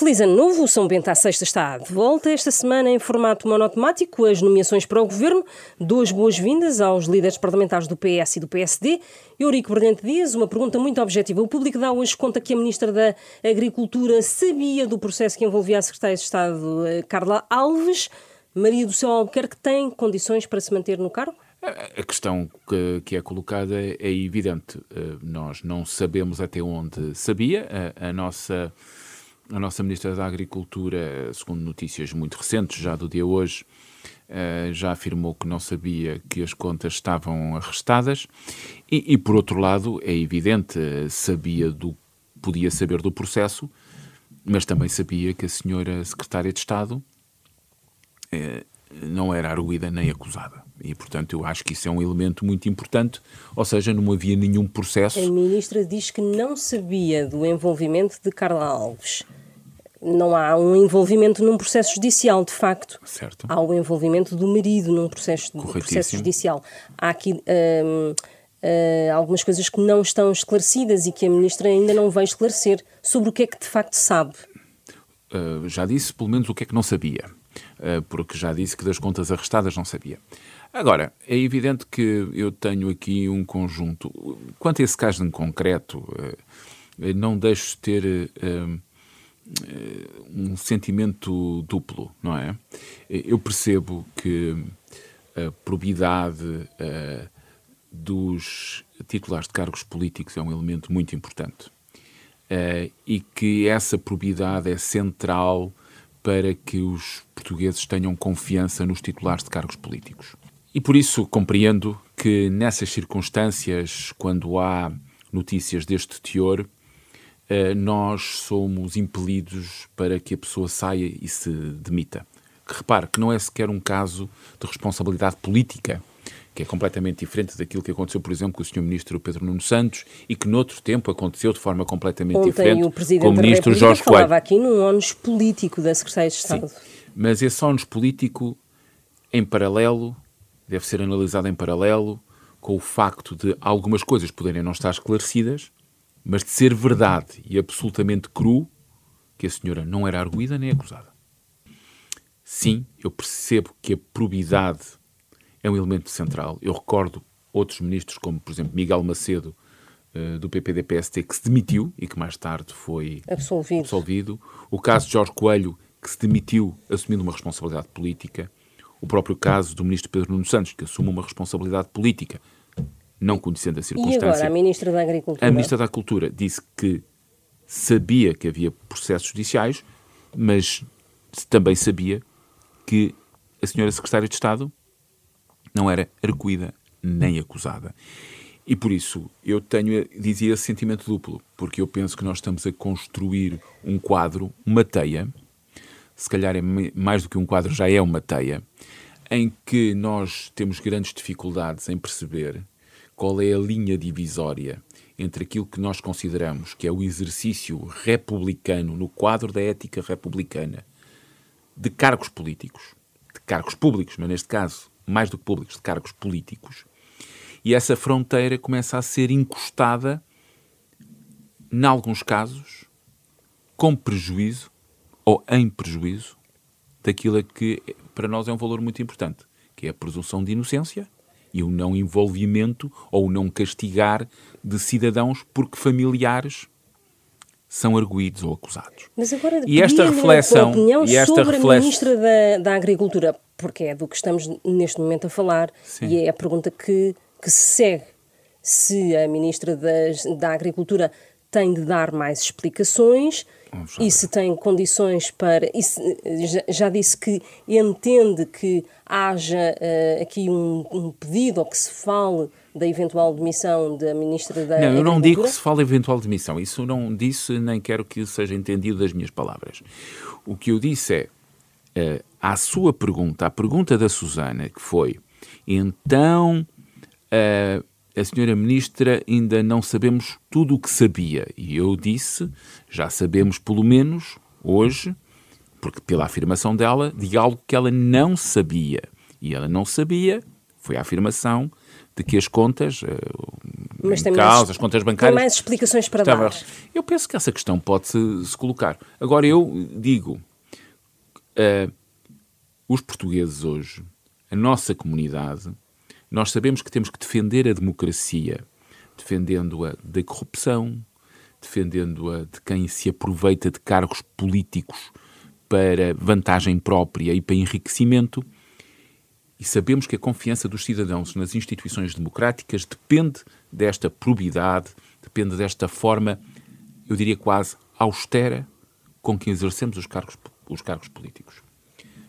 Feliz ano novo, São Bento à Sexta está de volta. Esta semana, em formato monotemático, as nomeações para o Governo. Duas boas-vindas aos líderes parlamentares do PS e do PSD. Eurico Brilhante Dias, uma pergunta muito objetiva. O público dá hoje conta que a Ministra da Agricultura sabia do processo que envolvia a Secretária de Estado, eh, Carla Alves. Maria do Céu Albuquerque tem condições para se manter no cargo? A questão que, é colocada é evidente. Eh, nós não sabemos até onde sabia. A nossa a nossa Ministra da Agricultura, segundo notícias muito recentes, já do dia hoje, eh, já afirmou que não sabia que as contas estavam arrestadas e, e por outro lado, é evidente, sabia do, podia saber do processo, mas também sabia que a senhora Secretária de Estado eh, não era arguída nem acusada. E, portanto, eu acho que isso é um elemento muito importante, ou seja, não havia nenhum processo. A ministra diz que não sabia do envolvimento de Carla Alves não há um envolvimento num processo judicial, de facto. Certo. Há o envolvimento do marido num processo, processo judicial. Há aqui hum, hum, algumas coisas que não estão esclarecidas e que a ministra ainda não vai esclarecer sobre o que é que de facto sabe. Uh, já disse pelo menos o que é que não sabia, uh, porque já disse que das contas arrestadas não sabia. Agora, é evidente que eu tenho aqui um conjunto. Quanto a esse caso em concreto, uh, não deixo de ter eh, um sentimento duplo, não é? Eu percebo que a probidade uh, dos titulares de cargos políticos é um elemento muito importante uh, e que essa probidade é central para que os portugueses tenham confiança nos titulares de cargos políticos. E por isso compreendo que nessas circunstâncias, quando há notícias deste teor, eh, nós somos impelidos para que a pessoa saia e se demita. Que repare que não é sequer um caso de responsabilidade política, que é completamente diferente daquilo que aconteceu, por exemplo, com o Sr. Ministro Pedro Nuno Santos e que noutro tempo aconteceu de forma completamente Ontem diferente o Presidente com o Ministro Jorge Coelho. falava aqui num ónus político da Secretaria de Estado. Sim, mas esse ónus político, em paralelo, deve ser analisado em paralelo com o facto de algumas coisas poderem não estar esclarecidas mas de ser verdade e absolutamente cru que a senhora não era arguída nem acusada. Sim, eu percebo que a probidade é um elemento central. Eu recordo outros ministros, como por exemplo Miguel Macedo, uh, do PPD-PST, que se demitiu e que mais tarde foi absolvido. absolvido. O caso de Jorge Coelho, que se demitiu assumindo uma responsabilidade política. O próprio caso do ministro Pedro Nuno Santos, que assume uma responsabilidade política não conhecendo a circunstância. E agora, a Ministra da Agricultura? A Ministra da Agricultura disse que sabia que havia processos judiciais, mas também sabia que a senhora Secretária de Estado não era arguída nem acusada. E por isso eu tenho, dizia, esse sentimento duplo, porque eu penso que nós estamos a construir um quadro, uma teia, se calhar é mais do que um quadro, já é uma teia, em que nós temos grandes dificuldades em perceber qual é a linha divisória entre aquilo que nós consideramos que é o exercício republicano, no quadro da ética republicana, de cargos políticos, de cargos públicos, mas neste caso, mais do que públicos, de cargos políticos, e essa fronteira começa a ser encostada, em alguns casos, com prejuízo ou em prejuízo daquilo que para nós é um valor muito importante, que é a presunção de inocência e o não envolvimento ou o não castigar de cidadãos porque familiares são arguídos ou acusados. Mas agora, e esta reflexão, opinião e esta sobre reflex... a Ministra da, da Agricultura, porque é do que estamos neste momento a falar, Sim. e é a pergunta que, que se segue. Se a Ministra das, da Agricultura tem de dar mais explicações e se tem condições para. Se, já, disse que entende que haja uh, aqui um, um, pedido ou que se fale da eventual demissão da Ministra da. Não, eu não digo que se fale eventual demissão. Isso não disse, nem quero que isso seja entendido das minhas palavras. O que eu disse é. Uh, à sua pergunta, à pergunta da Susana, que foi: então. Uh, a senhora ministra ainda não sabemos tudo o que sabia. E eu disse, já sabemos pelo menos hoje, porque pela afirmação dela, de algo que ela não sabia. E ela não sabia, foi a afirmação de que as contas, uh, Mas causa, mais, as contas bancárias. Tem mais explicações para estava, dar. Eu penso que essa questão pode-se se colocar. Agora, eu digo, uh, os portugueses hoje, a nossa comunidade, nós sabemos que temos que defender a democracia, defendendo-a da corrupção, defendendo-a de quem se aproveita de cargos políticos para vantagem própria e para enriquecimento. E sabemos que a confiança dos cidadãos nas instituições democráticas depende desta probidade, depende desta forma, eu diria quase austera, com que exercemos os cargos, os cargos políticos.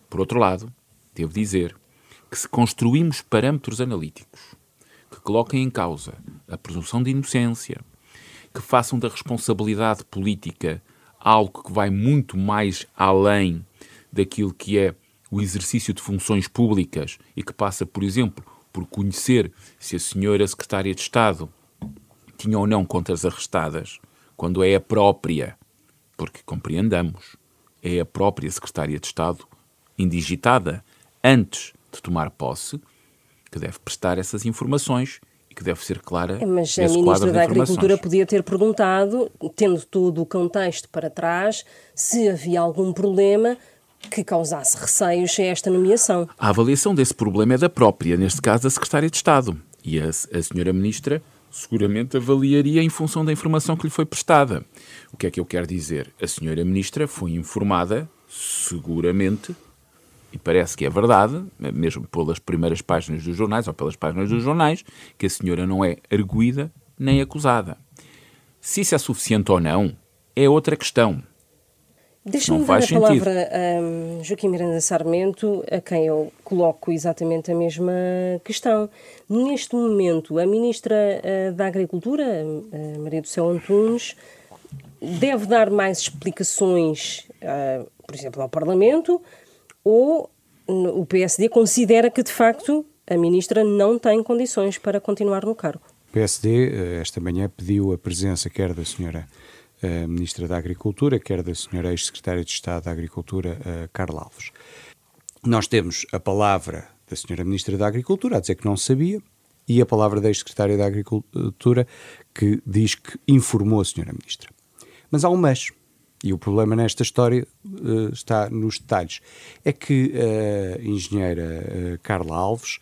Por outro lado, devo dizer que se construímos parâmetros analíticos que coloquem em causa a presunção de inocência, que façam da responsabilidade política algo que vai muito mais além daquilo que é o exercício de funções públicas e que passa, por exemplo, por conhecer se a senhora secretária de Estado tinha ou não contas arrestadas, quando é a própria, porque compreendamos, é a própria secretária de Estado indigitada antes de tomar posse que deve prestar essas informações e que deve ser clara. É, mas a Ministra da Agricultura podia ter perguntado, tendo todo o contexto para trás, se havia algum problema que causasse receios a esta nomeação. A avaliação desse problema é da própria, neste caso, da Secretária de Estado. E a, a Senhora Ministra seguramente avaliaria em função da informação que lhe foi prestada. O que é que eu quero dizer? A Senhora Ministra foi informada, seguramente, e parece que é verdade, mesmo pelas primeiras páginas dos jornais ou pelas páginas dos jornais, que a senhora não é arguída nem acusada. Se isso é suficiente ou não, é outra questão. Deixa-me dar a sentido. palavra a um, Joaquim Miranda Sarmento, a quem eu coloco exatamente a mesma questão. Neste momento, a Ministra uh, da Agricultura, uh, Maria do Céu Antunes, deve dar mais explicações, uh, por exemplo, ao Parlamento, ou o PSD considera que, de facto, a ministra não tem condições para continuar no cargo. O PSD, eh, esta manhã, pediu a presença quer da senhora uh, Ministra da Agricultura, quer da senhora Ex-Secretária de Estado da Agricultura, uh, Carla Alves. Nós temos a palavra da senhora Ministra da Agricultura a dizer que não sabia e a palavra da Ex-Secretária da Agricultura que diz que informou a senhora Ministra. Mas há um mas. E o problema nesta história uh, está nos detalhes. É que a engenheira uh, Carla Alves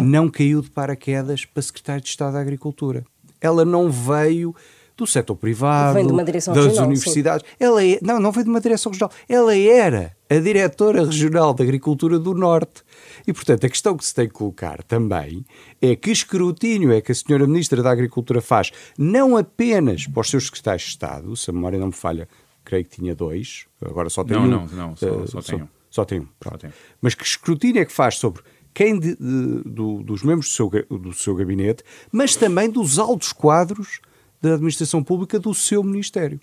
não caiu de paraquedas para secretário de Estado da Agricultura. Ela não veio do setor privado, das regional, universidades. Sim. Ela é, não, não veio de uma direção regional. Ela era a diretora regional da Agricultura do Norte. E, portanto, a questão que se tem que colocar também é que escrutínio é que a senhora Ministra da Agricultura faz, não apenas para os seus secretários de Estado, se a memória não me falha, creio que tinha dois, agora só tem não, um. Não, não, só, uh, só tem um. Só tem um. Tem. Mas que escrutínio é que faz sobre quem de, de, do, dos membros do seu, do seu gabinete, mas também dos altos quadros da administração pública do seu Ministério.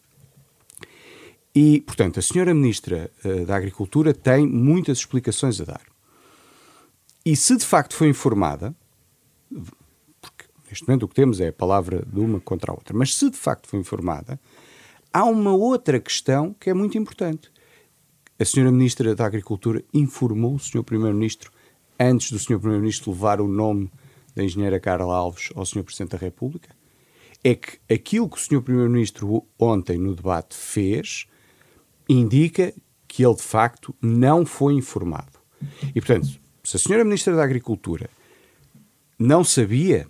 E, portanto, a senhora Ministra uh, da Agricultura tem muitas explicações a dar. E se de facto foi informada, porque neste momento o que temos é a palavra de uma contra a outra, mas se de facto foi informada, há uma outra questão que é muito importante. A senhora Ministra da Agricultura informou o senhor Primeiro-Ministro, antes do senhor Primeiro-Ministro levar o nome da engenheira Carla Alves ao senhor Presidente da República? É que aquilo que o senhor Primeiro-Ministro ontem no debate fez indica que ele de facto não foi informado. E portanto, se a senhora Ministra da Agricultura não sabia,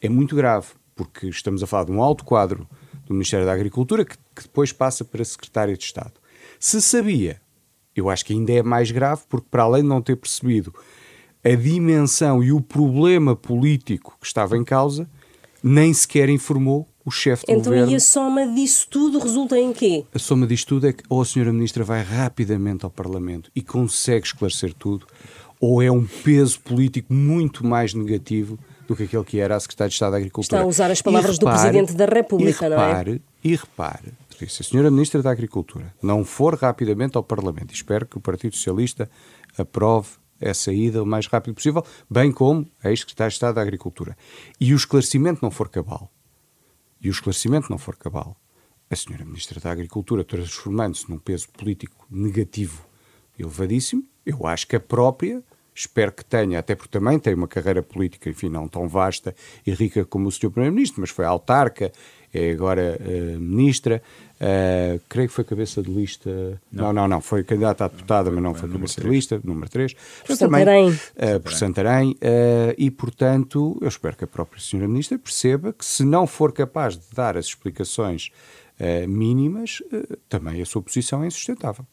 é muito grave, porque estamos a falar de um alto quadro do Ministério da Agricultura, que, que depois passa para Secretário de Estado. Se sabia, eu acho que ainda é mais grave, porque para além de não ter percebido a dimensão e o problema político que estava em causa, nem sequer informou o chefe do então, governo. Então, e a soma disso tudo resulta em quê? A soma disto tudo é que ou a senhora ministra vai rapidamente ao Parlamento e consegue esclarecer tudo, ou é um peso político muito mais negativo do que aquele que era a Secretária de Estado da Agricultura. Está a usar as palavras repare, do Presidente da República, repare, não é? E repare, se a Senhora Ministra da Agricultura não for rapidamente ao Parlamento, espero que o Partido Socialista aprove essa ida o mais rápido possível, bem como a ex-secretária de Estado da Agricultura, e o esclarecimento não for cabal, e o esclarecimento não for cabal, a Senhora Ministra da Agricultura transformando-se num peso político negativo elevadíssimo, eu acho que a própria espero que tenha, até porque também tem uma carreira política, enfim, não tão vasta e rica como o Sr. Primeiro-Ministro, mas foi autarca, é agora uh, ministra, uh, creio que foi cabeça de lista. Não, não, não, não foi candidata a deputada, mas não foi, cabeça 3. de lista, número 3. Por Santarém. Uh, por Santarém. Uh, e, portanto, eu espero que a própria Sra. Ministra perceba que, se não for capaz de dar as explicações mínimas, também a sua posição é insustentável.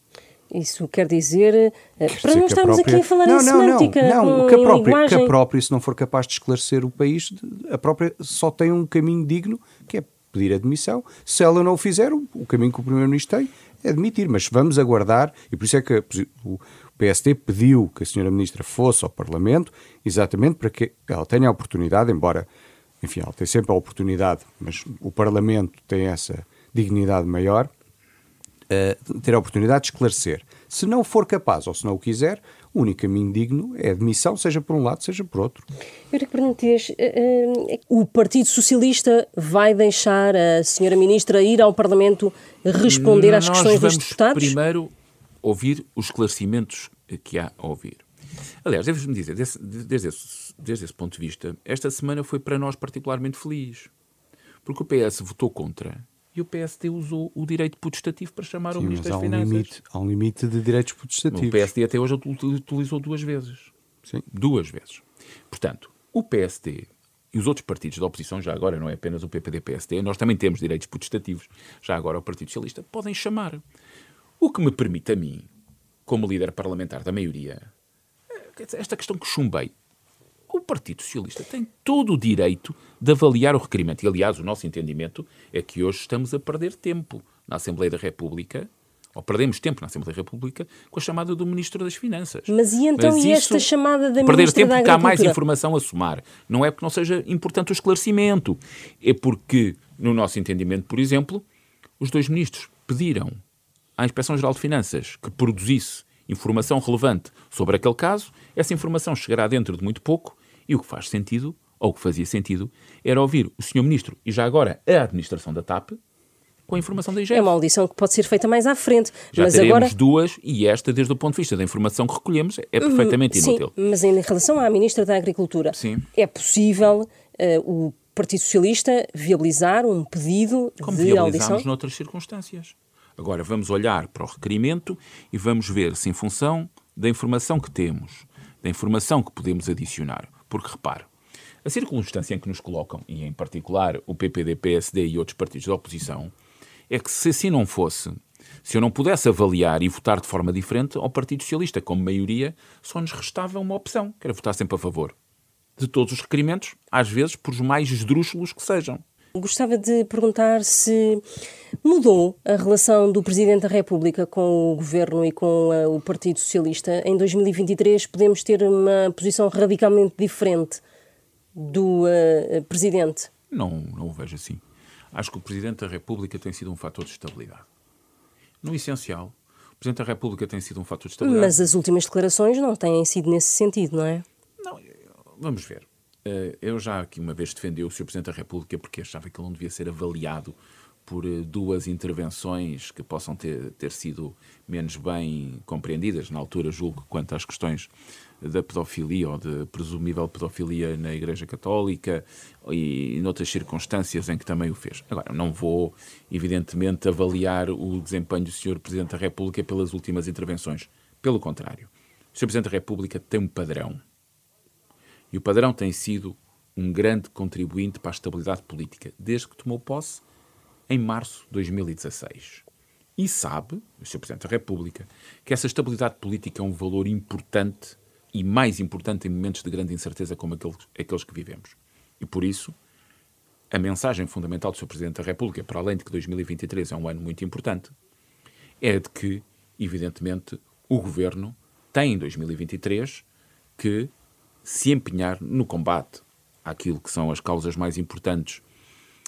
Isso quer dizer, quer para não estarmos própria... aqui a falar não, em não, semântica, não, não, que a, própria, que a própria, se não for capaz de esclarecer o país, a própria só tem um caminho digno, que é pedir admissão. Se ela não o fizer, o caminho que o Primeiro-Ministro tem é admitir. Mas vamos aguardar, e por isso é que o PST pediu que a Sra. Ministra fosse ao Parlamento, exatamente para que ela tenha a oportunidade, embora, enfim, ela tem sempre a oportunidade, mas o Parlamento tem essa dignidade maior, uh, ter a oportunidade de esclarecer. Se não for capaz ou se não o quiser, o único caminho digno é admissão, seja por um lado, seja por outro. Eurico Bernatês, uh, o Partido Socialista vai deixar a senhora Ministra ir ao Parlamento responder às questões dos deputados? primeiro ouvir os esclarecimentos que há a ouvir. Aliás, deves-me dizer, desde, desde, esse, desde esse ponto de vista, esta semana foi para nós particularmente feliz. Porque o PS votou contra e o PSD usou o direito putestativo para chamar Sim, o Ministro das um Finanças. Limite, há um limite de direitos putestativos. O PSD até hoje utilizou duas vezes. Sim. Duas vezes. Portanto, o PSD e os outros partidos da oposição, já agora não é apenas o PPD-PSD, nós também temos direitos putestativos, já agora o Partido Socialista, podem chamar. O que me permite a mim, como líder parlamentar da maioria, eh, esta questão que chumbei, o Partido Socialista tem todo o direito de avaliar o requerimento. E, aliás, o nosso entendimento é que hoje estamos a perder tempo na Assembleia da República, ou perdemos tempo na Assembleia da República, com a chamada do Ministro das Finanças. Mas e então Mas e esta chamada da Perder tempo porque há mais informação a somar. Não é porque não seja importante o esclarecimento. É porque, no nosso entendimento, por exemplo, os dois ministros pediram à Inspeção-Geral de Finanças que produzisse informação relevante sobre aquele caso, essa informação chegará dentro de muito pouco e o que faz sentido, ou o que fazia sentido, era ouvir o Sr. Ministro e já agora a administração da TAP com a informação da IGF. É uma audição que pode ser feita mais à frente. Já mas teremos agora... duas e esta, desde o ponto de vista da informação que recolhemos, é perfeitamente Sim, inútil. mas em relação à Ministra da Agricultura, Sim. é possível uh, o Partido Socialista viabilizar um pedido Como de audição? noutras circunstâncias. Agora vamos olhar para o requerimento e vamos ver se, em função da informação que temos, da informação que podemos adicionar, porque repare, a circunstância em que nos colocam, e em particular o PPD, PSD e outros partidos da oposição, é que se assim não fosse, se eu não pudesse avaliar e votar de forma diferente ao Partido Socialista, como maioria, só nos restava uma opção, que era votar sempre a favor de todos os requerimentos, às vezes por mais esdrúxulos que sejam. Gostava de perguntar se mudou a relação do Presidente da República com o Governo e com uh, o Partido Socialista. Em 2023 podemos ter uma posição radicalmente diferente do uh, Presidente? Não, não o vejo assim. Acho que o Presidente da República tem sido um fator de estabilidade. No essencial, o Presidente da República tem sido um fator de estabilidade. Mas as últimas declarações não têm sido nesse sentido, não é? Não, vamos ver. Eh, eu já aqui uma vez defendi o Sr. Presidente da República porque achava que ele não devia ser avaliado por eh, duas intervenções que possam ter, ter sido menos bem compreendidas, na altura, julgo, quanto às questões da pedofilia ou de presumível pedofilia na Igreja Católica e noutras circunstâncias em que também o fez. Agora, não vou, evidentemente, avaliar o desempenho do Sr. Presidente da República pelas últimas intervenções. Pelo contrário, o Sr. Presidente da República tem um padrão. E o padrão tem sido um grande contribuinte para a estabilidade política, desde que tomou posse em março de 2016. E sabe, o Sr. Presidente da República, que essa estabilidade política é um valor importante e mais importante em momentos de grande incerteza como aqueles, que vivemos. E por isso, a mensagem fundamental do Sr. Presidente da República, para além de que 2023 é um ano muito importante, é de que, evidentemente, o Governo tem em 2023 que se empenhar no combate àquilo que são as causas mais importantes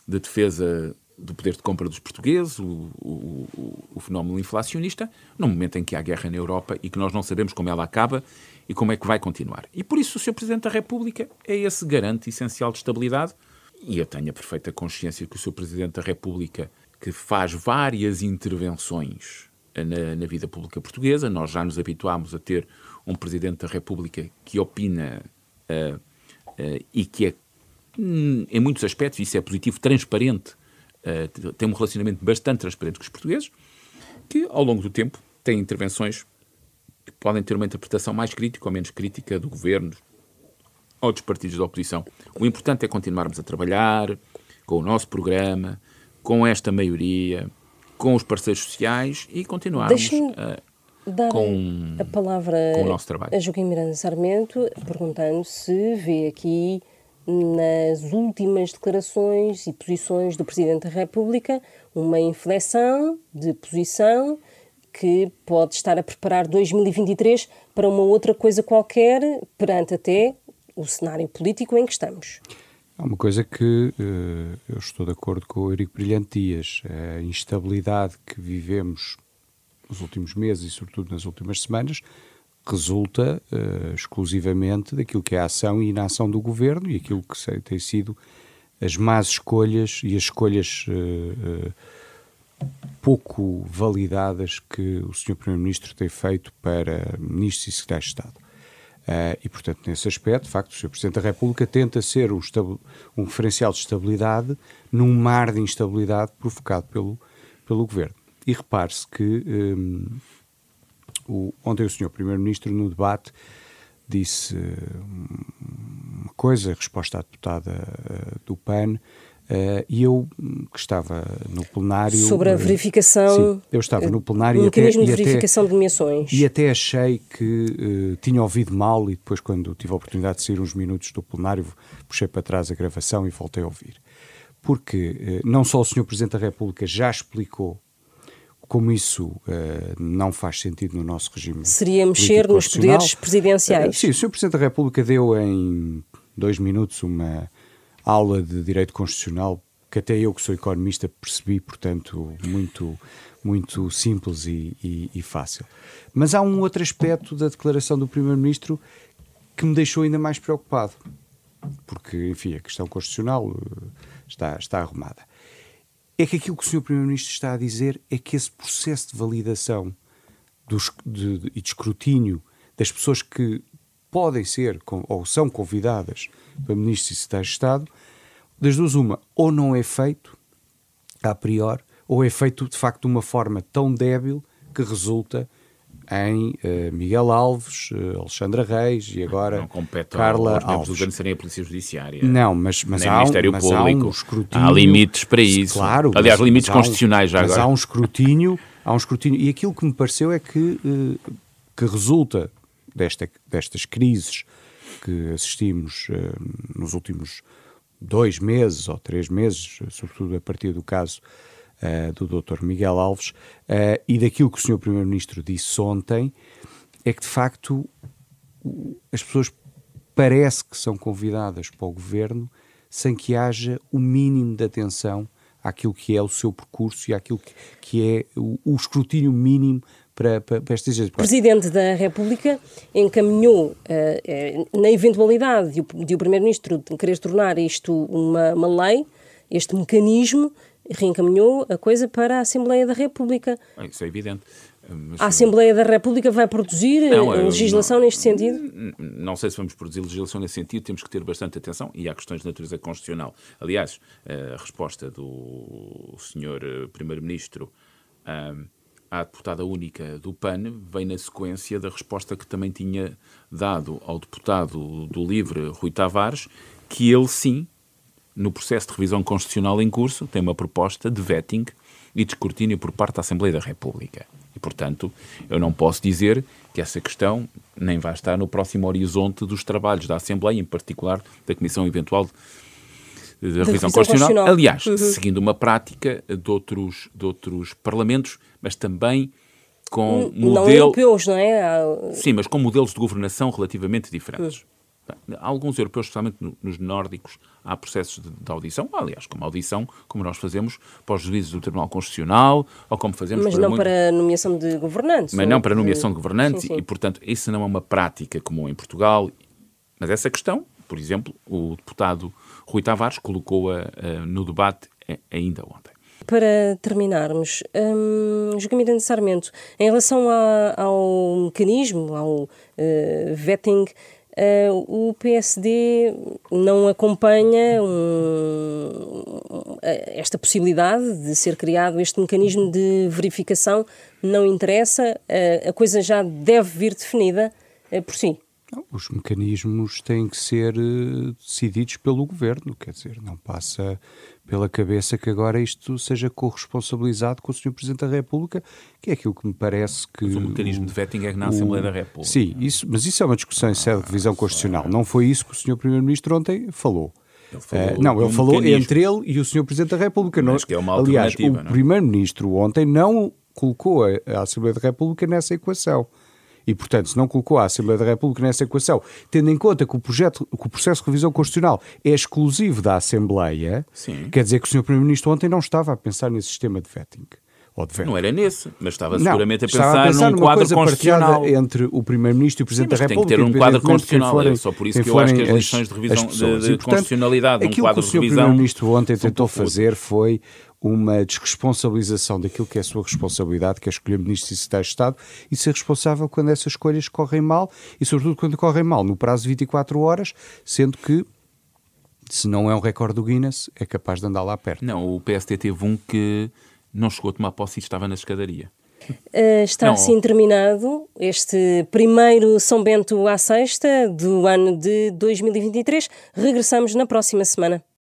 de defesa do poder de compra dos portugueses, o, o, o, fenómeno inflacionista, no momento em que há guerra na Europa e que nós não sabemos como ela acaba e como é que vai continuar. E por isso o Sr. Presidente da República é esse garante essencial de estabilidade e eu tenho a perfeita consciência que o Sr. Presidente da República, que faz várias intervenções na, na, vida pública portuguesa. Nós já nos habituámos a ter um Presidente da República que opina uh, uh, e que é, hum, em muitos aspectos, isso é positivo, transparente, uh, tem um relacionamento bastante transparente com os portugueses, que ao longo do tempo tem intervenções que podem ter uma interpretação mais crítica ou menos crítica do governo ou dos partidos da oposição. O importante é continuarmos a trabalhar com o nosso programa, com esta maioria, com os parceiros sociais e continuarmos a, dar com, a palavra a Joaquim Miranda Sarmento, perguntando se vê aqui nas últimas declarações e posições do Presidente da República uma inflexão de posição que pode estar a preparar 2023 para uma outra coisa qualquer, perante até o cenário político em que estamos. Há uma coisa que uh, eu estou de acordo com o Eurico Brilhante Dias. A instabilidade que vivemos nos últimos meses e, sobretudo, nas últimas semanas resulta uh, exclusivamente daquilo que é a ação e inação do governo e aquilo que sei, tem sido as más escolhas e as escolhas uh, pouco validadas que o Sr. Primeiro-Ministro tem feito para ministros e secretários de Estado. Uh, e, portanto, nesse aspecto, de facto, o Sr. Presidente da República tenta ser um, um, referencial de estabilidade num mar de instabilidade provocado pelo, pelo Governo. E repare-se que um, o, ontem o Sr. Primeiro-Ministro, no debate, disse uh, uma coisa, resposta à deputada uh, do PAN, Uh, e eu, que estava no plenário. Sobre a verificação. Sim, eu estava no plenário. O mecanismo até, de verificação até, de nomeações. E até achei que uh, tinha ouvido mal, e depois, quando tive a oportunidade de sair uns minutos do plenário, puxei para trás a gravação e voltei a ouvir. Porque uh, não só o Sr. Presidente da República já explicou como isso não faz sentido no nosso regime. Seria mexer nos poderes presidenciais. sim, o Sr. Presidente da República deu em dois minutos uma aula de direito constitucional que até eu que sou economista percebi, portanto, muito, muito simples e, e, e fácil. Mas há um outro aspecto da declaração do Primeiro-Ministro que me deixou ainda mais preocupado, porque, enfim, a questão constitucional eh, está, está arrumada. É que aquilo que o Sr. Primeiro-Ministro está a dizer é que esse processo de validação dos, de, de, e de escrutínio das pessoas que podem ser ou são convidadas para ministros e secretários de Estado, das duas uma, ou não é feito a priori, ou é feito de facto de uma forma tão débil que resulta em uh, Miguel Alves, uh, Alexandra Reis e agora não compete Carla aos Alves. organizarem a Polícia Judiciária. Não, mas, mas, há, Ministério mas Público. há um escrutínio. Há limites para isso. Claro. Aliás, mas, limites mas constitucionais um, já mas agora. há um escrutínio, há um escrutínio. E aquilo que me pareceu é que, uh, que resulta desta, destas crises que assistimos uh, nos últimos dois meses ou três meses, sobretudo a partir do caso uh, do Dr. Miguel Alves, uh, e daquilo que o Sr. Primeiro-Ministro disse ontem, é que de facto as pessoas parece que são convidadas para o governo sem que haja o mínimo de atenção àquilo que é o seu percurso e àquilo que, que é o, o escrutínio mínimo para, para, para esta O Presidente da República encaminhou, uh, na eventualidade de o, de o Primeiro-Ministro querer tornar isto uma, uma lei, este mecanismo, reencaminhou a coisa para a Assembleia da República. Isso é evidente. Mas, a Assembleia da República vai produzir não, legislação não, neste sentido? Não sei se vamos produzir legislação nesse sentido, temos que ter bastante atenção e há questões de natureza constitucional. Aliás, a resposta do senhor eh, Primeiro-Ministro à deputada única do PAN vem na sequência da resposta que também tinha dado ao deputado do LIVRE, Rui Tavares, que ele sim, no processo de revisão constitucional em curso, tem uma proposta de vetting e de escrutínio por parte da Assembleia da República. E, portanto, eu não posso dizer que essa questão nem vai estar no próximo horizonte dos trabalhos da Assembleia, em particular da Comissão Eventual da revisão constitucional. Aliás, uhum. seguindo uma prática de outros, de outros parlamentos, mas também com não modelo... europeus, não é? Sim, mas com modelos de governação relativamente diferentes. Uhum. Alguns europeus, especialmente nos nórdicos, há processos de, de, audição, aliás, como audição, como nós fazemos para os juízes do Tribunal Constitucional, ou como fazemos Mas para não muito... para nomeação de governantes. Mas não para nomeação de governantes, sim, sim. e, portanto, isso não é uma prática comum em Portugal. Mas essa questão, por exemplo, o deputado Rui Tavares colocou-a uh, no debate ainda ontem. Para terminarmos, Joaquim Miranda Sarmento, em relação a, ao mecanismo, ao uh, vetting, Uh, o PSD não acompanha um, esta possibilidade de ser criado este mecanismo de verificação, não interessa, uh, a coisa já deve vir definida por si. Não, os mecanismos têm que ser decididos pelo governo, quer dizer, não passa pela cabeça que agora isto seja corresponsabilizado com o Sr. Presidente da República, que é aquilo que me parece que. Mas o mecanismo de vetting é na Assembleia da República. Sim, isso, mas isso é uma discussão em sede de revisão constitucional. Não foi isso que o Sr. Primeiro-Ministro ontem falou. Ele falou uh, não, ele falou mecanismo. entre ele e o Sr. Presidente da República. Mas que é uma Aliás, o não? Primeiro-Ministro ontem não colocou a, a Assembleia da República nessa equação. E, portanto, se não colocou a Assembleia da República nessa equação, tendo em conta que o, projeto, que o processo de revisão constitucional é exclusivo da Assembleia, Sim. quer dizer que o Sr. Primeiro-Ministro ontem não estava a pensar nesse sistema de vetting. Não era nesse, mas estava seguramente a pensar, a pensar num quadro constitucional. entre o Primeiro-Ministro e o Presidente Sim, da República. Tem que ter um quadro constitucional, forem, é só por isso que eu acho que as lições de revisão de, de, de constitucionalidade, um quadro de revisão. Aquilo que o Sr. Primeiro-Ministro ontem tentou fazer foi uma desresponsabilização daquilo que é a sua responsabilidade, que é escolher ministros e secretários de Estado, e ser responsável quando essas escolhas correm mal, e sobretudo quando correm mal no prazo de 24 horas, sendo que se não é um recorde do Guinness, é capaz de andar lá perto. Não, o PST teve um que não chegou a tomar posse e estava na escadaria. Uh, está não. assim terminado este primeiro São Bento à Sexta do ano de 2023. Regressamos na próxima semana.